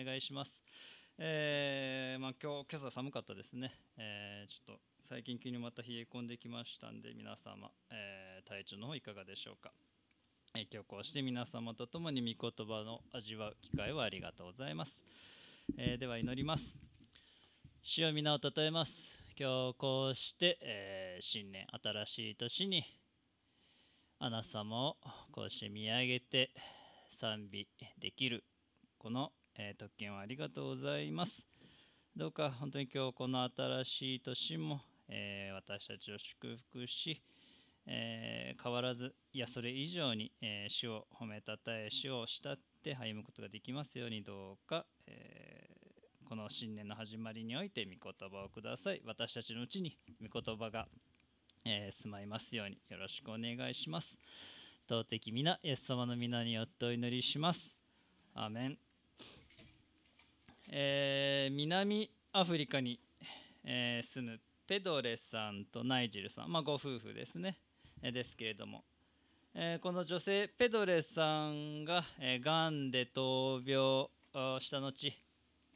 お願いします。えーまあ、今日今朝寒かったですね、えーちょっと最近急にまた冷え込んできましたんで皆様、えー体調の方いかがでしょうか、えー今日こうして皆様と共に御言葉の味わう機会をありがとうございます、えーでは祈ります。主よ皆をたたえます。今日こうして、えー新年新しい年にあなた様をこうして見上げて賛美できるこの、えー特権をありがとうございます。どうか本当に今日この新しい年も、えー私たちを祝福し、えー変わらずいやそれ以上に、えー主を褒めたたえ主を慕って歩むことができますようにどうか、えこの新年の始まりにおいて御言葉をください。私たちのうちに御言葉が、え住まいますようによろしくお願いします。尊き皆イエス様の皆によってお祈りします。アメン、えー南アフリカに、えー住むペドレさんとナイジェルさん、まあ、ご夫婦ですね、えーですけれども、えーこの女性ペドレさんが、えー、がんで闘病した後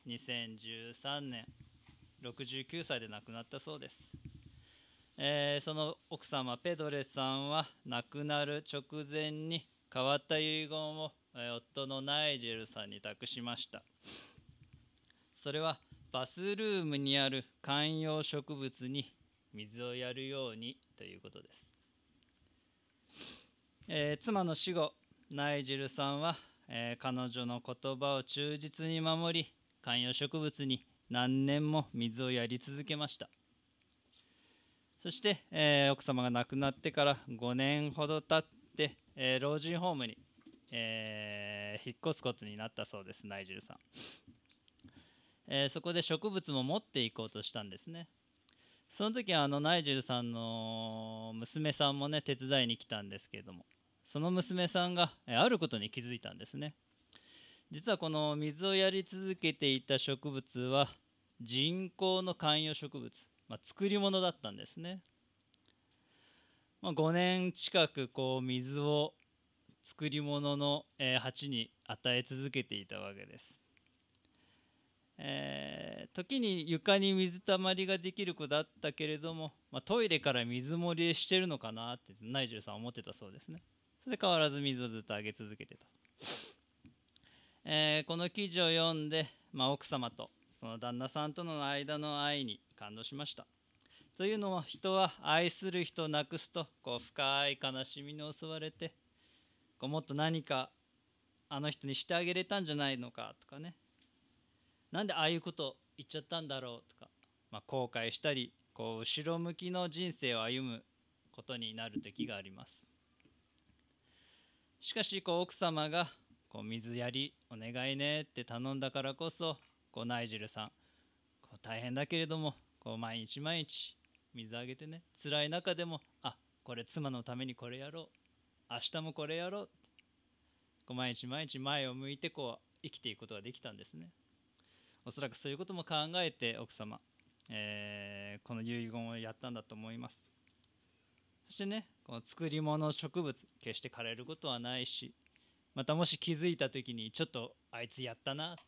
2013年69歳で亡くなったそうです、えーその奥様ペドレさんは亡くなる直前に変わった遺言を、夫のナイジェルさんに託しました。それはバスルームにある観葉植物に水をやるようにということです、えー妻の死後ナイジェルさんは、えー彼女の言葉を忠実に守り観葉植物に何年も水をやり続けました。そして、えー奥様が亡くなってから5年ほど経って、えー老人ホームに、えー引っ越すことになったそうですナイジェルさん、えーそこで植物も持っていこうとしたんですね。その時あのナイジェルさんの娘さんもね手伝いに来たんですけれどもその娘さんがえあることに気づいたんですね。実はこの水をやり続けていた植物は人工の観葉植物、まあ、作り物だったんですね、まあ、5年近くこう水を作り物の、鉢に与え続けていたわけです、えー時に床に水たまりができる子だったけれども、まあ、トイレから水漏れしてるのかなってナイジェルさんは思ってたそうですね。それで変わらず水をずっとあげ続けてた。えーこの記事を読んで、まあ、奥様とその旦那さんとの間の愛に感動しました。というのは人は愛する人を亡くすとこう深い悲しみに襲われてこうもっと何かあの人にしてあげれたんじゃないのかとかね。なんでああいうこと言っちゃったんだろうとか、まあ、後悔したりこう後ろ向きの人生を歩むことになる時があります。しかしこう奥様がこう水やりお願いねって頼んだからこそこうナイジェルさんこう大変だけれどもこう毎日毎日水あげてね。辛い中でもあこれ妻のためにこれやろう。明日もこれやろうこう毎日毎日前を向いてこう生きていくことができたんですね。おそらくそういうことも考えて奥様、えーこの遺言をやったんだと思います。そしてねこの作り物植物決して枯れることはないしまたもし気づいた時にちょっとあいつやったなって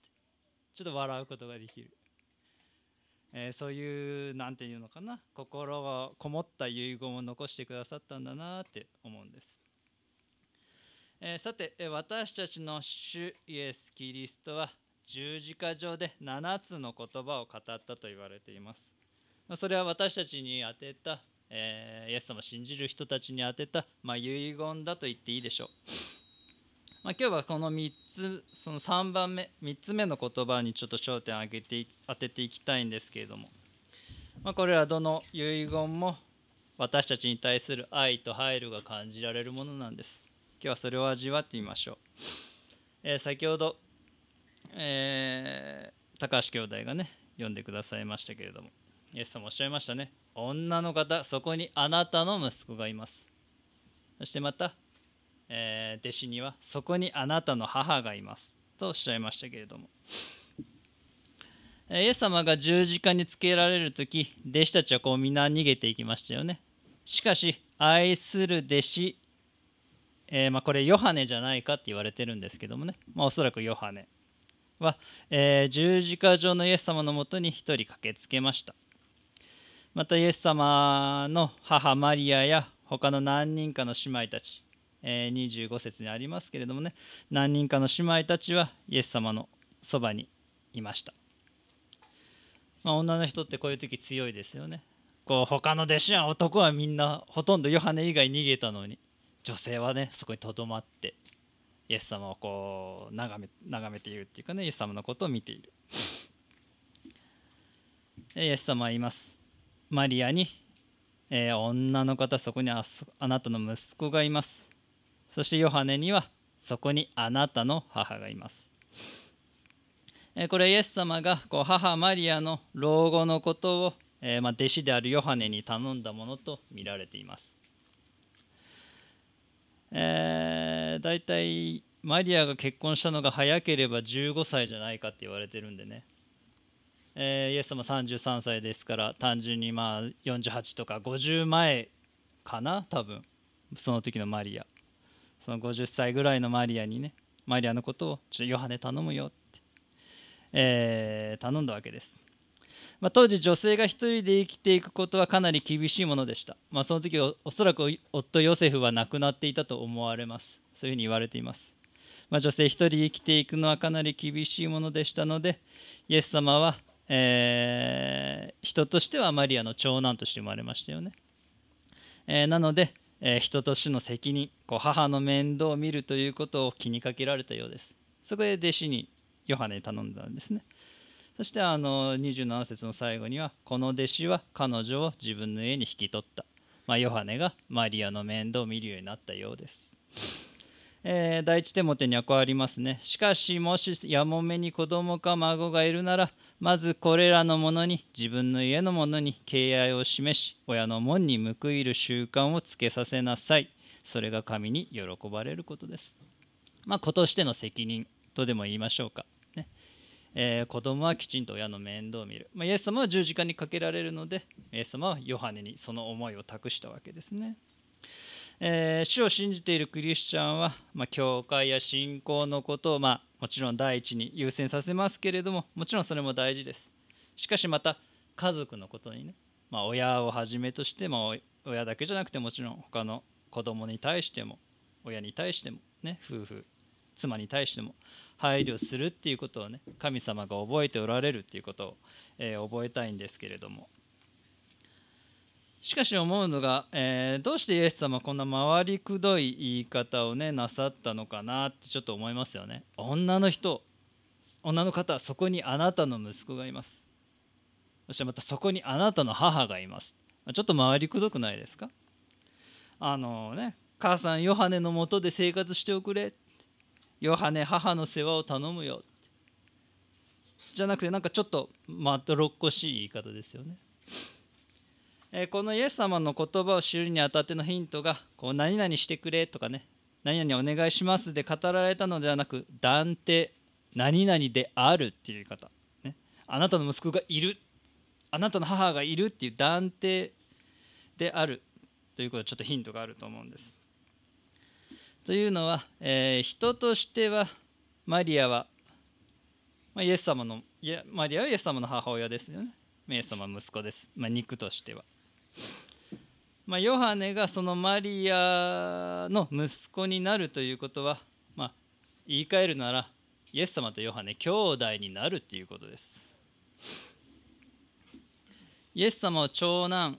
ちょっと笑うことができる、えーそういうなんていうのかな心がこもった遺言を残してくださったんだなって思うんです、えーさて私たちの主イエス・キリストは十字架上で7つの言葉を語ったと言われています。それは私たちに当てた、えーイエス様を信じる人たちに当てた、まあ、遺言だと言っていいでしょう。まあ、今日はこの3つその3番目3つ目の言葉にちょっと焦点を当てて当てていきたいんですけれども、まあ、これはどの遺言も私たちに対する愛と配慮が感じられるものなんです。今日はそれを味わってみましょう、えー先ほど、えー高橋兄弟がね読んでくださいましたけれどもイエス様おっしゃいましたね。女の方そこにあなたの息子がいます。そしてまたえー弟子にはそこにあなたの母がいます。とおっしゃいましたけれども、えイエス様が十字架につけられる時弟子たちはこうみんな逃げていきましたよね。しかし愛する弟子、えーまあ、これヨハネじゃないかって言われてるんですけどもね、まあ、おそらくヨハネ。は、えー、十字架上のイエス様のもとに一人駆けつけました。またイエス様の母マリアや他の何人かの姉妹たち、えー、25節にありますけれどもね何人かの姉妹たちはイエス様のそばにいました、まあ、女の人ってこういう時強いですよね。こう他の弟子は男はみんなほとんどヨハネ以外逃げたのに女性はねそこにとどまってイエス様をこう眺め眺めているっていうかねイエス様のことを見ている。イエス様は言います。マリアに、えー、女の方そこにああなたの息子がいます。そしてヨハネにはそこにあなたの母がいます。これイエス様がこう母マリアの老後のことを、えー、まあ、弟子であるヨハネに頼んだものと見られています。えー、大体マリアが結婚したのが早ければ15歳じゃないかって言われてるんでね、えー、イエス様33歳ですから単純にまあ48とか50前かな多分。その時のマリア。その50歳ぐらいのマリアにねマリアのことをちょっとヨハネ頼むよって、えー、頼んだわけです。まあ、当時女性が一人で生きていくことはかなり厳しいものでした、まあ、その時おそらく夫ヨセフは亡くなっていたと思われます。そういうふうに言われています、まあ、女性一人生きていくのはかなり厳しいものでしたのでイエス様は、えー、人としてはマリアの長男として生まれましたよね、えー、なので、えー、人としての責任こう母の面倒を見るということを気にかけられたようです。そこで弟子にヨハネに頼んだんですね。そしてあの27節の最後にはこの弟子は彼女を自分の家に引き取った、まあ、ヨハネがマリアの面倒を見るようになったようです、えー、第一手モテにはこうありますね。しかしもしやもめに子供か孫がいるならまずこれらのものに自分の家の者に敬愛を示し親の門に報いる習慣をつけさせなさい。それが神に喜ばれることです。まあ子としての責任とでも言いましょうか。えー、子供はきちんと親の面倒を見る、まあ、イエス様は十字架にかけられるのでイエス様はヨハネにその思いを託したわけですね、えー、主を信じているクリスチャンは、まあ、教会や信仰のことを、まあ、もちろん第一に優先させますけれどももちろんそれも大事です。しかしまた家族のことにね、まあ、親をはじめとして、まあ、親だけじゃなくてもちろん他の子供に対しても親に対してもね夫婦妻に対しても配慮するっていうことをね神様が覚えておられるっていうことを、えー、覚えたいんですけれども。しかし思うのが、えー、どうしてイエス様こんな回りくどい言い方をねなさったのかなってちょっと思いますよね。女の人女の方そこにあなたの息子がいます。そしてまたそこにあなたの母がいます。ちょっと回りくどくないですか？あのね母さんヨハネのもとで生活しておくれ。ヨハネ母の世話を頼むよ。じゃなくてなんかちょっとまどろっこしい言い方ですよね、えこのイエス様の言葉を知るにあたってのヒントがこう何々してくれとかね何々お願いしますで語られたのではなく断定何々であるっていう言い方、ね、あなたの息子がいる。あなたの母がいるっていう断定であるということはちょっとヒントがあると思うんです。というのは、えー、人としてはマリアは、まあ、イエス様のいやマリアはイエス様の母親ですよね。イエス様の息子です、まあ、肉としては、まあ、ヨハネがそのマリアの息子になるということは、まあ、言い換えるならイエス様とヨハネ兄弟になるということです。イエス様を長男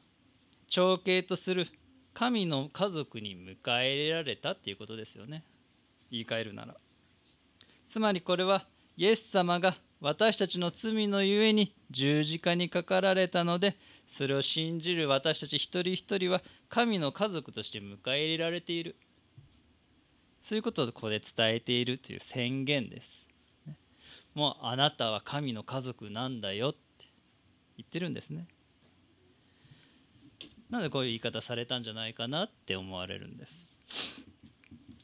長兄とする神の家族に迎え入れられたっていうことですよね。言い換えるなら。つまりこれはイエス様が私たちの罪のゆえに十字架にかかられたのでそれを信じる私たち一人一人は神の家族として迎え入れられている。そういうことをここで伝えているという宣言です。もうあなたは神の家族なんだよって言ってるんですね。なんでこういう言い方されたんじゃないかなって思われるんです。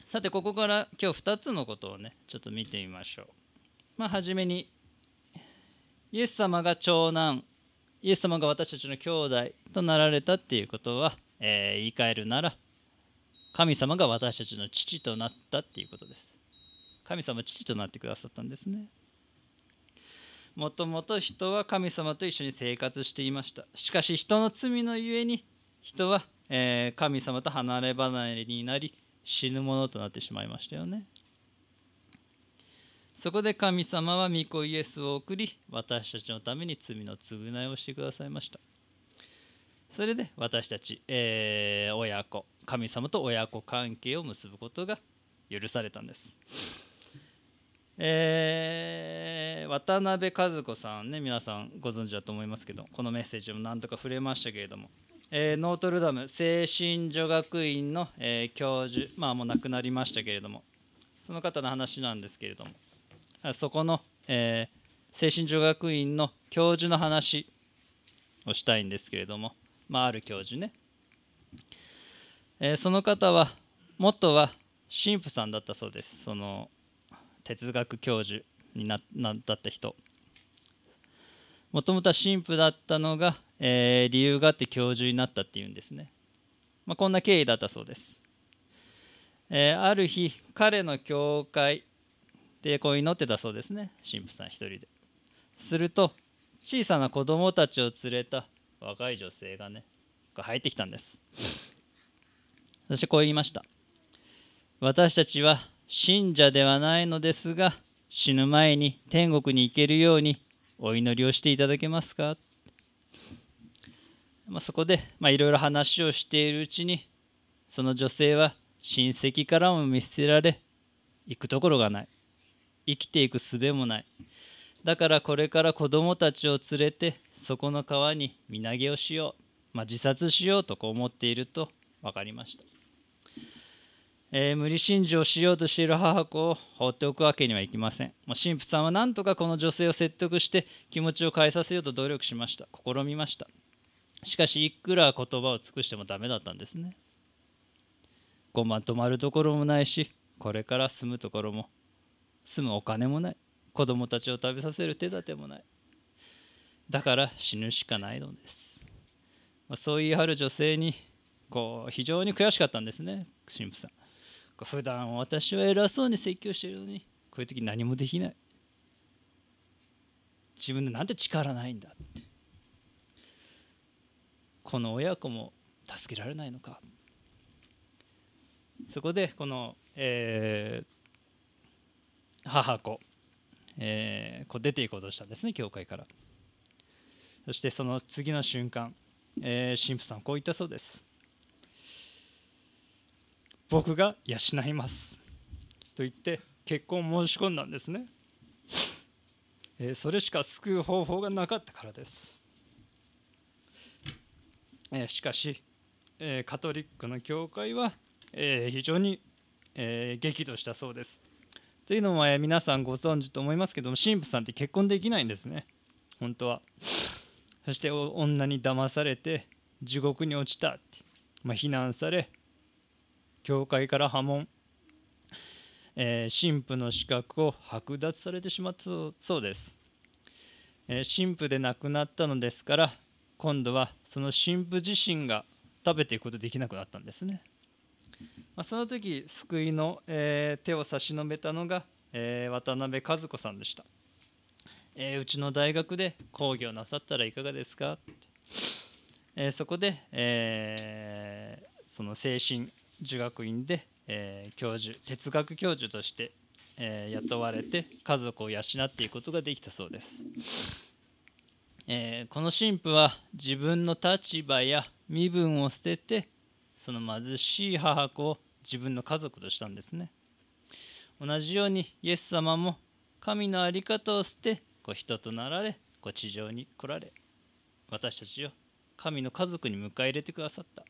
さてここから今日2つのことをねちょっと見てみましょう。まあ初めにイエス様が長男イエス様が私たちの兄弟となられたっていうことは、えー、言い換えるなら神様が私たちの父となったっていうことです。神様父となってくださったんですね。もともと人は神様と一緒に生活していました。しかし人の罪のゆえに人は、えー、神様と離れ離れになり死ぬものとなってしまいましたよねそこで神様は御子イエスを送り私たちのために罪の償いをしてくださいましたそれで私たち、えー、親子神様と親子関係を結ぶことが許されたんです。えー、渡辺和子さんね皆さんご存知だと思いますけどこのメッセージも何とか触れましたけれども、えー、ノートルダム精神女学院の、えー、教授まあもう亡くなりましたけれどもその方の話なんですけれどもそこの、え精神女学院の教授の話をしたいんですけれども、まあ、ある教授ね、えその方は元は神父さんだったそうです。その哲学教授になった人。もともとは神父だったのが、えー、理由があって教授になったっていうんですね、まあ、こんな経緯だったそうです、えー、ある日彼の教会でこう祈ってたそうですね。神父さん一人で。すると小さな子供たちを連れた若い女性がね入ってきたんです。そしてこう言いました。私たちは信者ではないのですが死ぬ前に天国に行けるようにお祈りをしていただけますか、まあ、そこでいろいろ話をしているうちにその女性は親戚からも見捨てられ行くところがない。生きていく術もない。だからこれから子供たちを連れてそこの川に身投げをしよう、まあ、自殺しようとこう思っていると分かりました。えー、無理心中をしようとしている母子を放っておくわけにはいきません。もう神父さんは何とかこの女性を説得して気持ちを変えさせようと努力しました。試みました。しかしいくら言葉を尽くしてもダメだったんですね。ごま止まるところもないしこれから住むところも住むお金もない。子供たちを食べさせる手立てもない。だから死ぬしかないのです、まあ、そう言い張る女性にこう非常に悔しかったんですね。神父さん。普段私は偉そうに説教しているのにこういう時何もできない。自分でなんて力ないんだって。この親子も助けられないのか。そこでこの、えー、母子、えー、こう出ていこうとしたんですね教会から。そしてその次の瞬間、えー、神父さんこう言ったそうです。僕が養います。と言って結婚を申し込んだんですね、えー、それしか救う方法がなかったからです、え、しかし、え、カトリックの教会は、え非常に、え激怒したそうです。というのも、え皆さんご存知と思いますけども神父さんって結婚できないんですね。本当は。そして女に騙されて地獄に落ちたって、まあ、非難され教会から破門、えー、神父の資格を剥奪されてしまったそうです、え、神父で亡くなったのですから今度はその神父自身が食べていくことできなくなったんですね、まあ、その時救いの、えー、手を差し伸べたのが、え渡辺和子さんでした、えうちの大学で講義をなさったらいかがですか？ってえそこで、えその精神儒学院で、えー、教授哲学教授として、えー、雇われて家族を養っていくことができたそうです、えー、この神父は自分の立場や身分を捨ててその貧しい母子を自分の家族としたんですね。同じようにイエス様も神の在り方を捨てこう人となられこう地上に来られ私たちを神の家族に迎え入れてくださった。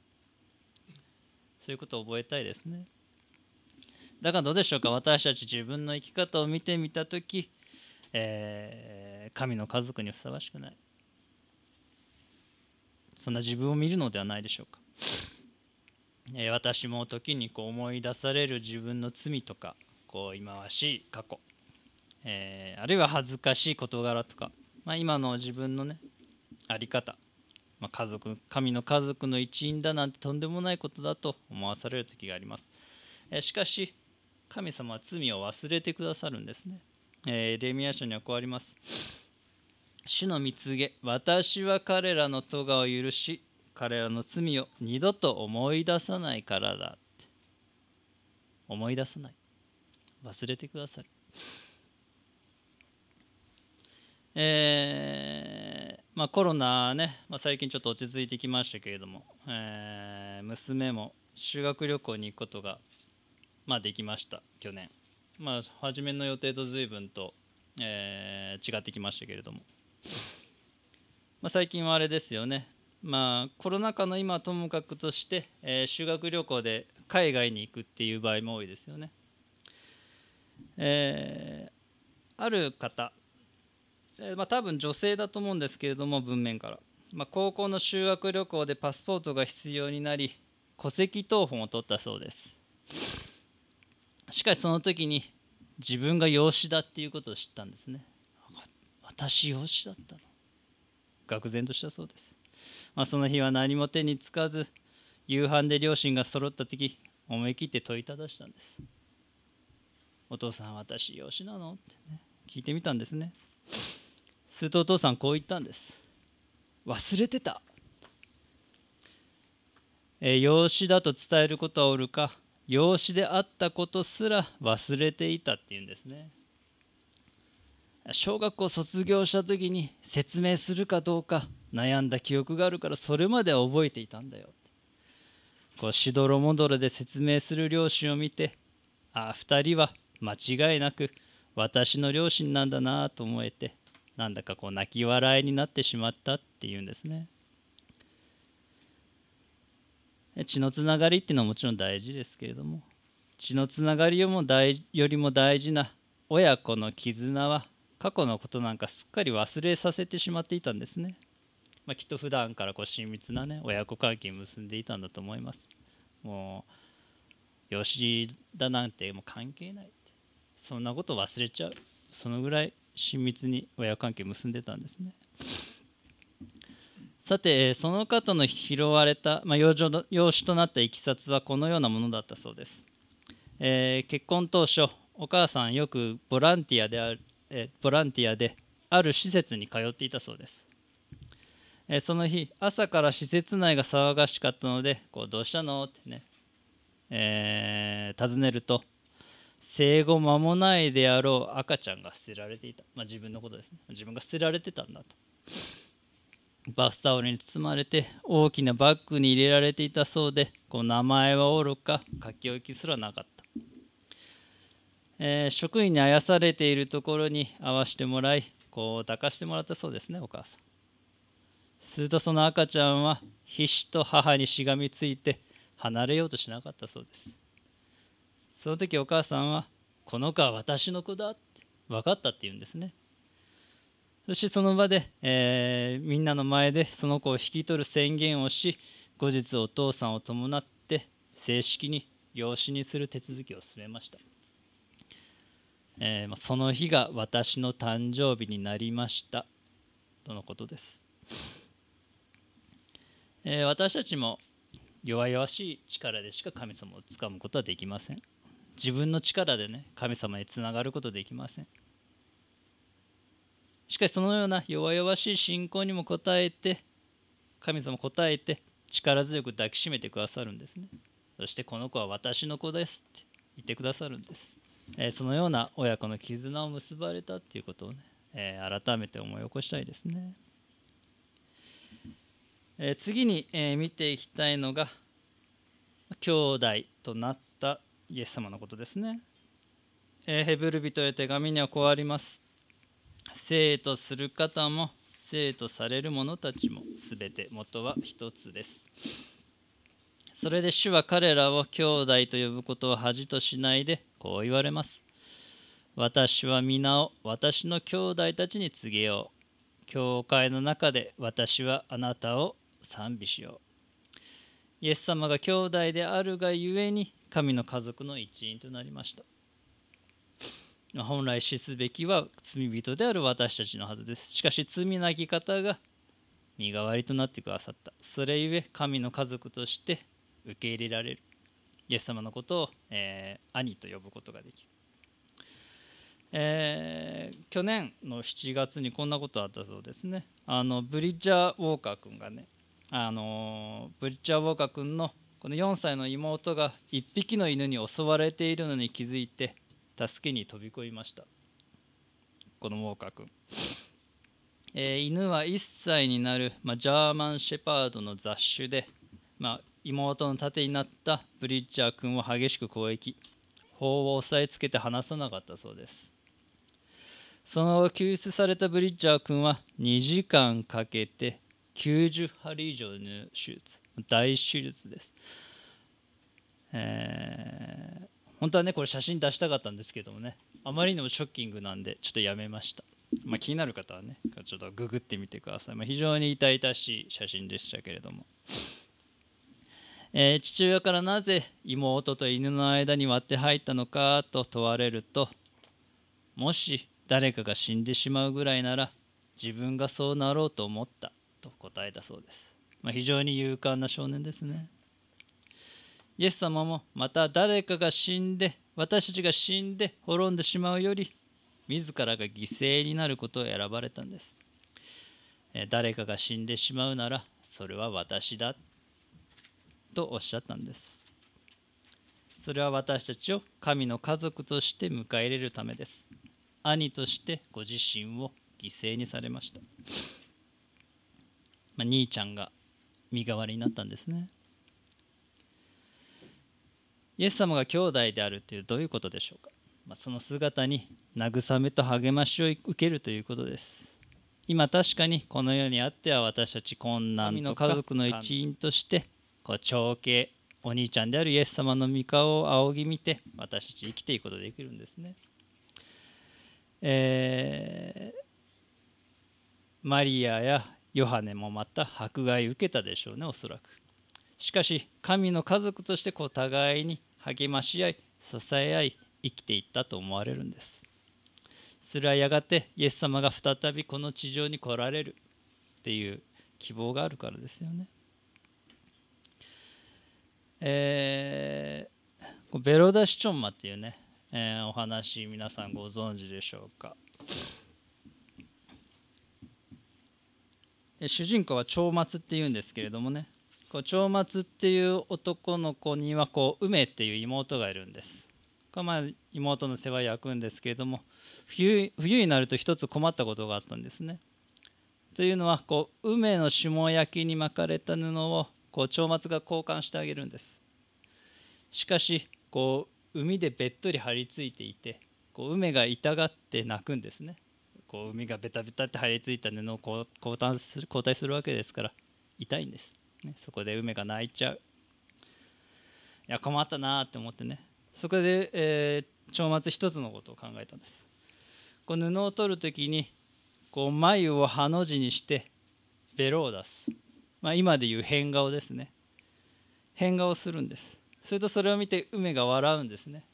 そういうことを覚えたいですね。だからどうでしょうか？私たち自分の生き方を見てみた時、えー、神の家族にふさわしくない。そんな自分を見るのではないでしょうか、えー、私も時にこう思い出される自分の罪とかこう忌まわしい過去、えー、あるいは恥ずかしい事柄とか、まあ、今の自分のねあり方ま、家族神の家族の一員だなんてとんでもないことだと思わされる時があります、えしかし神様は罪を忘れてくださるんですね、えー、レミア書にはこうあります。主の蜜げ私は彼らの咎を許し彼らの罪を二度と思い出さないからだ。って思い出さない。忘れてくださるえーまあ、コロナね、まあ、最近ちょっと落ち着いてきましたけれども、えー、娘も修学旅行に行くことが、まあ、できました去年、まあ、初めの予定と随分と、えー、違ってきましたけれども、まあ、最近はあれですよね、まあ、コロナ禍の今ともかくとして、えー、修学旅行で海外に行くっていう場合も多いですよね、えー、ある方えまあ、多分女性だと思うんですけれども文面から、まあ、高校の修学旅行でパスポートが必要になり戸籍謄本を取ったそうです。しかしその時に自分が養子だっていうことを知ったんですね。私養子だったの？愕然としたそうです、まあ、その日は何も手につかず夕飯で両親が揃った時思い切って問いただしたんです。お父さん私養子なの？ってね聞いてみたんですね。するとお父さんこう言ったんです。忘れてた、えー、養子だと伝えることはおるか？養子であったことすら忘れていたっていうんですね。小学校卒業した時に説明するかどうか悩んだ記憶があるからそれまでは覚えていたんだよ。こうしどろもどろで説明する両親を見てああ2人は間違いなく私の両親なんだなと思えてなんだかこう泣き笑いになってしまったっていうんですね。血のつながりっていうのはもちろん大事ですけれども血のつながりよも大よりも大事な親子の絆は過去のことなんかすっかり忘れさせてしまっていたんですね、まあ、きっと普段からこう親密なね親子関係結んでいたんだと思います。もう養子だなんてもう関係ないそんなこと忘れちゃう。そのぐらい親密に親子関係結んでたんですね。さてその方の拾われた、まあ、養子となったいきさつはこのようなものだったそうです、えー、結婚当初お母さんよくボランティアである、え、ボランティアである施設に通っていたそうです、えー、その日朝から施設内が騒がしかったのでこうどうしたのってね、え尋ねると生後間もないであろう赤ちゃんが捨てられていた、まあ、自分のことですね。自分が捨てられてたんだと。バスタオルに包まれて大きなバッグに入れられていたそうでこう名前はおろか書き置きすらなかった、えー、職員にあやされているところに会わしてもらいこう抱かしてもらったそうですねお母さん。するとその赤ちゃんは必死と母にしがみついて離れようとしなかったそうです。その時お母さんは「この子は私の子だ」って分かったって言うんですね。そしてその場で、えー、みんなの前でその子を引き取る宣言をし後日お父さんを伴って正式に養子にする手続きを進めました、えー、その日が私の誕生日になりました。とのことです、えー、私たちも弱々しい力でしか神様をつかむことはできません。自分の力でね神様につながることできません。しかしそのような弱々しい信仰にも応えて神様応えて力強く抱きしめてくださるんですね。そしてこの子は私の子ですって言ってくださるんです、えー、そのような親子の絆を結ばれたっていうことをね、えー、改めて思い起こしたいですね、えー、次に、え見ていきたいのが兄弟となったイエス様のことですね、え、ヘブル人へ手紙にはこうあります。生とする方も生とされる者たちもすべて元は一つです。それで主は彼らを兄弟と呼ぶことを恥としないでこう言われます。私は皆を私の兄弟たちに告げよう。教会の中で私はあなたを賛美しよう。イエス様が兄弟であるがゆえに神の家族の一員となりました。本来死すべきは罪人である私たちのはずです。しかし罪なき方が身代わりとなってくださった。それゆえ神の家族として受け入れられる。イエス様のことを、えー、兄と呼ぶことができる、えー、去年の7月にこんなことあったそうですね。あのブリッジャー・ウォーカー君がねあのブリッジャー・ウォーカー君のこの4歳の妹が1匹の犬に襲われているのに気づいて助けに飛び込みました。このウォーカー君、えー、犬は1歳になる、まあ、ジャーマンシェパードの雑種で、まあ、妹の盾になったブリッジャー君を激しく攻撃。砲を押さえつけて離さなかったそうです。その後救出されたブリッジャー君は2時間かけて90針以上の手術大手術です、えー、本当はねこれ写真出したかったんですけどもね。あまりにもショッキングなんでちょっとやめました、まあ、気になる方はねちょっとググってみてください、まあ、非常に痛々しい写真でしたけれども、えー、父親からなぜ妹と犬の間に割って入ったのかと問われるともし誰かが死んでしまうぐらいなら自分がそうなろうと思ったと答えたそうです、まあ、非常に勇敢な少年ですね。イエス様もまた誰かが死んで私たちが死んで滅んでしまうより自らが犠牲になることを選ばれたんです。誰かが死んでしまうならそれは私だとおっしゃったんです。それは私たちを神の家族として迎え入れるためです。兄としてご自身を犠牲にされました、まあ、兄ちゃんが身代わりになったんですね。イエス様が兄弟であるというどういうことでしょうか、まあ、その姿に慰めと励ましを受けるということです。今確かにこの世にあっては私たち困難の家族の一員としてこう長兄お兄ちゃんであるイエス様の御顔を仰ぎ見て私たち生きていくことができるんですね。えー、マリアやヨハネもまた迫害受けたでしょうねおそらく。しかし神の家族としてこう互いに励まし合い支え合い生きていったと思われるんです。それはやがてイエス様が再びこの地上に来られる。っていう希望があるからですよね。えー、ベロダシチョンマっていうねえー、お話皆さんご存知でしょうか。主人公は長松っていうんですけれどもね。こう長松っていう男の子にはこう梅っていう妹がいるんです。まあ妹の世話焼くんですけれども冬冬になると一つ困ったことがあったんですね。というのはこう梅の霜焼きに巻かれた布をこう長松が交換してあげるんです。しかしこう海でべっとり張り付いていてこう梅が痛がって泣くんですね。こう海がベタベタって張り付いた布を交代する交代するわけですから痛いんです、ね、そこで梅が泣いちゃう。いや困ったなって思ってね。そこで、えー、長松一つのことを考えたんです。こう布を取る時にこう眉をハの字にしてベロを出す、まあ、今でいう変顔ですね。変顔するんです。するとそれを見て梅が笑うんですね。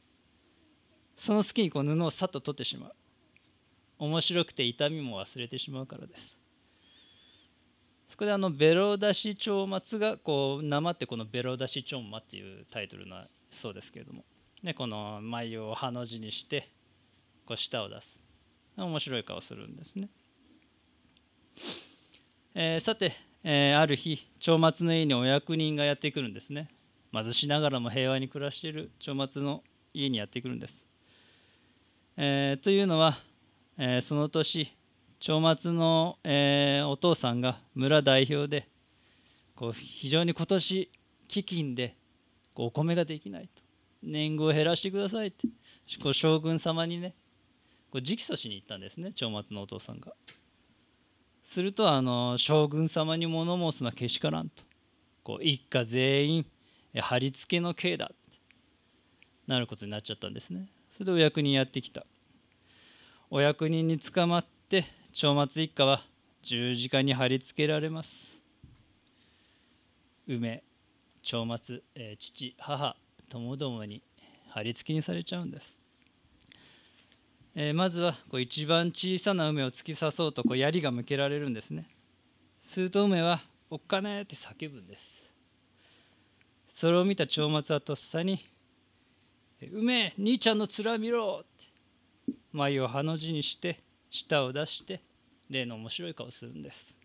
その隙にこう布をさっと取ってしまう。面白くて痛みも忘れてしまうからです。そこであのベロ出し蝶松がこうなまってこのベロ出し蝶馬っていうタイトルのそうですけれども、ね、この眉をハの字にしてこう舌を出す。面白い顔するんですね、えー、さて、えー、ある日長松の家にお役人がやってくるんですね。貧しながらも平和に暮らしている長松の家にやってくるんです。えー、というのは、えー、その年長松の、えー、お父さんが村代表でこう非常に今年飢饉でお米ができないと。年貢を減らしてくださいってこう将軍様にねこう直訴しに行ったんですね長松のお父さんが。するとあの将軍様に物申すのはけしからんと。こう一家全員貼り付けの刑だ。ってなることになっちゃったんですね。それでお役人やってきた。お役人に捕まって長松一家は十字架に貼り付けられます。梅長松、えー、父母ともどもに貼り付けにされちゃうんです、えー、まずはこう一番小さな梅を突き刺そうとこう槍が向けられるんですね。すると梅は「おっかね」って叫ぶんです。それを見た長松はとっさに「梅兄ちゃんの面見ろ!」って眉をハの字にして舌を出して例の面白い顔するんです。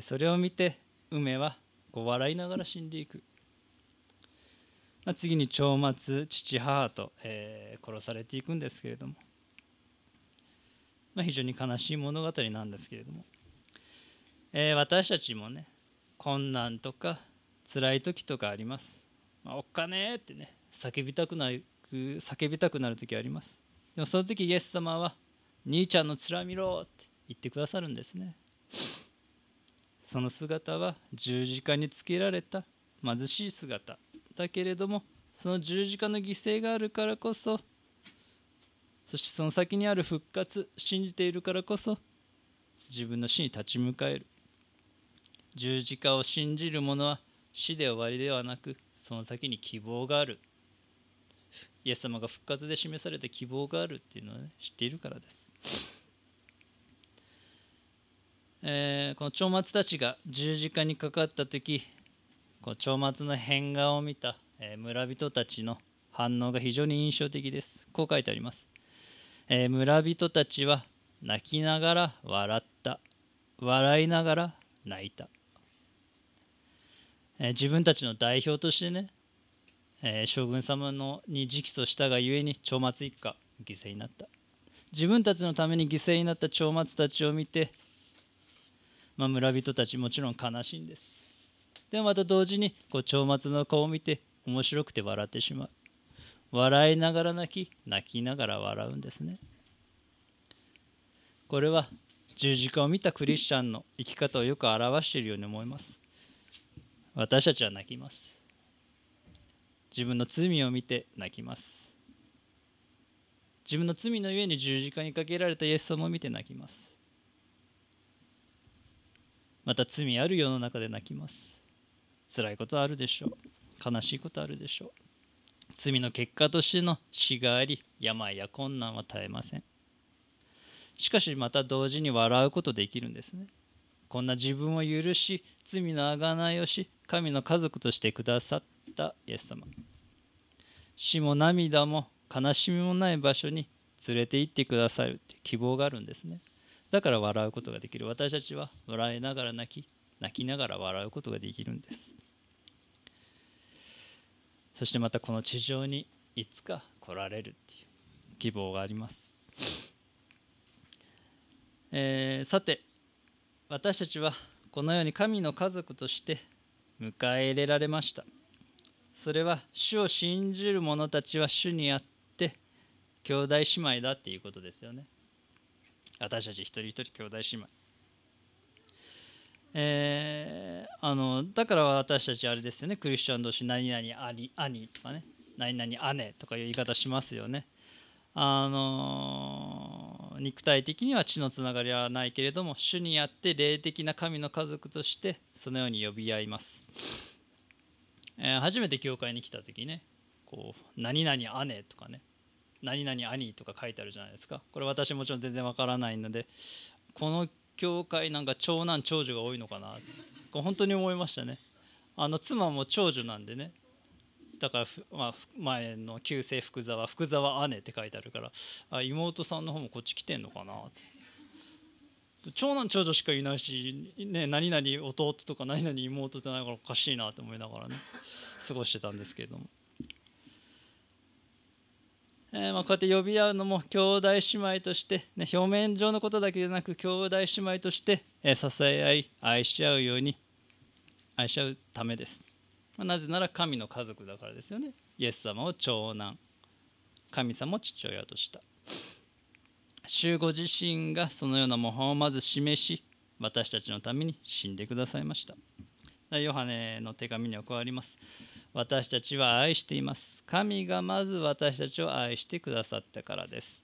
それを見て梅はこう笑いながら死んでいく、まあ、次に長末父母と、えー、殺されていくんですけれども、まあ、非常に悲しい物語なんですけれども、えー、私たちもね困難とか辛い時とかあります、まあ、おっかねえってね叫びたくなる叫びたくなる時あります。でもその時イエス様は「兄ちゃんの面見ろ」って言ってくださるんですね。その姿は十字架につけられた貧しい姿だけれどもその十字架の犠牲があるからこそそしてその先にある復活信じているからこそ自分の死に立ち向かえる。十字架を信じる者は死で終わりではなくその先に希望がある。イエス様が復活で示された希望があるっていうのを、ね、知っているからです、えー、この長松たちが十字架にかかった時この長松の変顔を見た、えー、村人たちの反応が非常に印象的です。こう書いてあります、えー、村人たちは泣きながら笑った。笑いながら泣いた、え自分たちの代表としてねえー、将軍様のに直訴したがゆえに長松一家犠牲になった。自分たちのために犠牲になった長松たちを見て、まあ、村人たちもちろん悲しいんです。でもまた同時にこう長松の顔を見て面白くて笑ってしまう。笑いながら泣き泣きながら笑うんですね。これは十字架を見たクリスチャンの生き方をよく表しているように思います。私たちは泣きます。自分の罪を見て泣きます。自分の罪の上に十字架にかけられたイエス様を見て泣きます。また罪ある世の中で泣きます。辛いことあるでしょう。悲しいことあるでしょう。罪の結果としての死があり病や困難は絶えません。しかしまた同時に笑うことできるんですね。こんな自分を許し罪のあがないをし神の家族としてくださっったイエス様。死も涙も悲しみもない場所に連れて行ってくださるって希望があるんですね。だから笑うことができる。私たちは笑いながら泣き泣きながら笑うことができるんです。そしてまたこの地上にいつか来られるっていう希望があります、えー、さて私たちはこのように神の家族として迎え入れられました。それは主を信じる者たちは主にあって兄弟姉妹だっていうことですよね。私たち一人一人兄弟姉妹。えー、あのだから私たちあれですよね。クリスチャン同士何々兄兄とかね。何々姉とかいう言い方しますよね。あの肉体的には血のつながりはないけれども主にあって霊的な神の家族としてそのように呼び合います。え、初めて教会に来た時ねこう何々姉とかね何々兄とか書いてあるじゃないですか。これ私もちろん全然わからないのでこの教会なんか長男長女が多いのかな。って本当に思いましたね。あの妻も長女なんでね。だから、まあ、前の旧姓福沢福沢姉って書いてあるからあ妹さんの方もこっち来てんのかなって。長男長女しかいないし、ね、何々弟とか何々妹ってないからおかしいなと思いながらね 過ごしてたんですけれども、えー、まあこうやって呼び合うのも兄弟姉妹として、ね、表面上のことだけでなく兄弟姉妹として、えー、支え合い愛し合うように愛し合うためです、まあ、なぜなら神の家族だからですよね。イエス様を長男神様を父親とした。主ご自身がそのような模範をまず示し私たちのために死んでくださいました。ヨハネの手紙にはこうあります。私たちは愛しています。神がまず私たちを愛してくださったからです。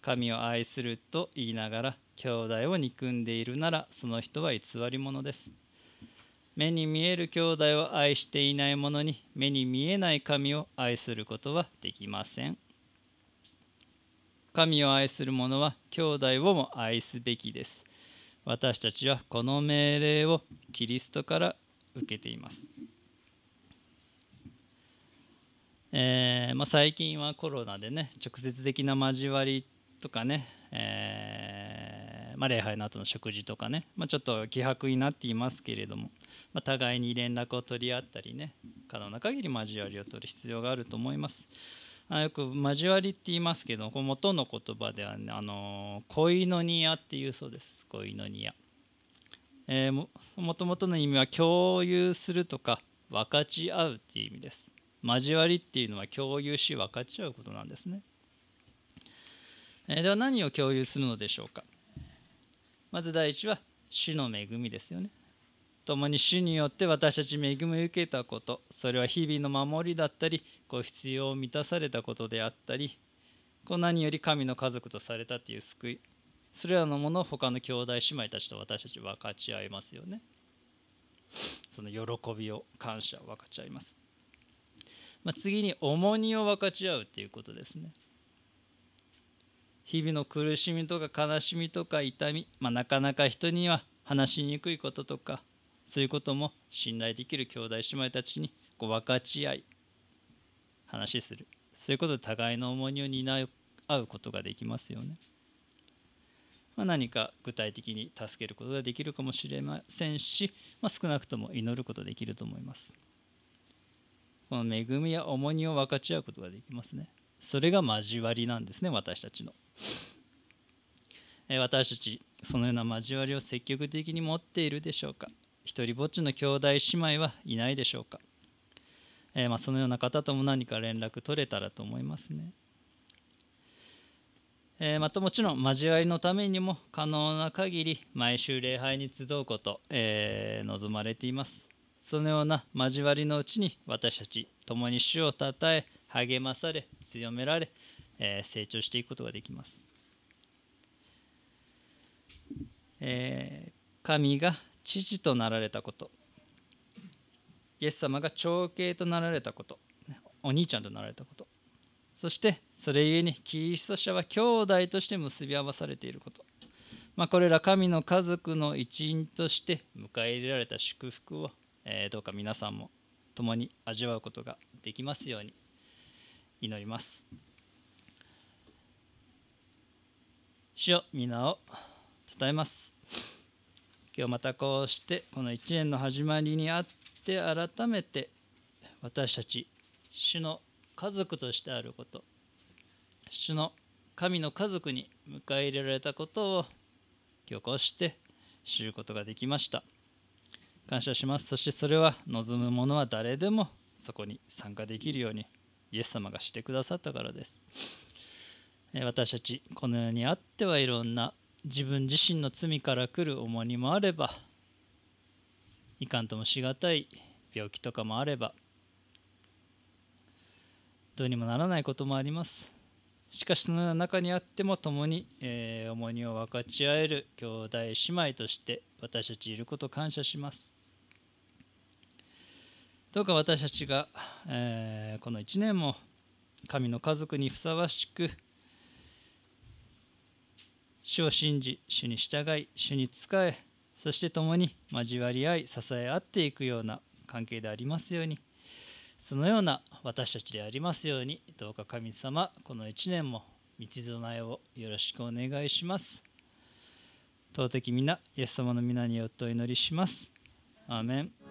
神を愛すると言いながら兄弟を憎んでいるならその人は偽り者です。目に見える兄弟を愛していない者に目に見えない神を愛することはできません。神を愛する者は兄弟をも愛すべきです。私たちはこの命令をキリストから受けています、えー、まあ、最近はコロナでね直接的な交わりとかね、えーまあ、礼拝の後の食事とかね、まあ、ちょっと希薄になっていますけれども、ま、互いに連絡を取り合ったりね可能な限り交わりを取る必要があると思います。あよく交わりって言いますけどこの元の言葉では、ね、あの恋の庭っていうそうです。恋の庭、えー、ももともとの意味は共有するとか分かち合うっていう意味です。交わりっていうのは共有し分かち合うことなんですね。えでは何を共有するのでしょうか。まず第一は主の恵みですよね。共に主によって私たち恵みを受けたことそれは日々の守りだったりこう必要を満たされたことであったりこう何より神の家族とされたという救い。それらのものを他の兄弟姉妹たちと私たち分かち合いますよね。その喜びを感謝を分かち合います、まあ、次に重荷を分かち合うということですね。日々の苦しみとか悲しみとか痛み、まあ、なかなか人には話しにくいこととかそういうことも信頼できる兄弟姉妹たちにこう分かち合い話する。そういうことで互いの重荷を担う合うことができますよね、まあ、何か具体的に助けることができるかもしれませんし、まあ、少なくとも祈ることできると思います。この恵みや重荷を分かち合うことができますね。それが交わりなんですね私たちの。私たちそのような交わりを積極的に持っているでしょうか。一人ぼっちの兄弟姉妹はいないでしょうか、えー、まあ、そのような方とも何か連絡取れたらと思いますね、えー、またもちろん交わりのためにも可能な限り毎週礼拝に集うこと、えー、望まれています。そのような交わりのうちに私たち共に主をたたえ励まされ強められえ成長していくことができます、えー、神が父となられたこと。イエス様が長兄となられたこと。お兄ちゃんとなられたこと。そしてそれゆえにキリスト者は兄弟として結び合わされていること、まあ、これら神の家族の一員として迎え入れられた祝福を、え、どうか皆さんも共に味わうことができますように祈ります。主よ皆を称えます。今日またこうしてこの一年の始まりにあって改めて私たち主の家族としてあること主の神の家族に迎え入れられたことを今日こうして知ることができました。感謝します。そしてそれは望む者は誰でもそこに参加できるようにイエス様がしてくださったからです。私たちこの世にあってはいろんな自分自身の罪から来る重荷もあればいかんともしがたい病気とかもあればどうにもならないこともあります。しかしその中にあっても共に、えー、重荷を分かち合える兄弟姉妹として私たちいること感謝します。どうか私たちが、えー、この1年も神の家族にふさわしく主を信じ主に従い主に仕えそして共に交わり合い支え合っていくような関係でありますように。そのような私たちでありますようにどうか神様この1年も道備えをよろしくお願いします。尊き皆イエス様の皆によってお祈りします。アーメン。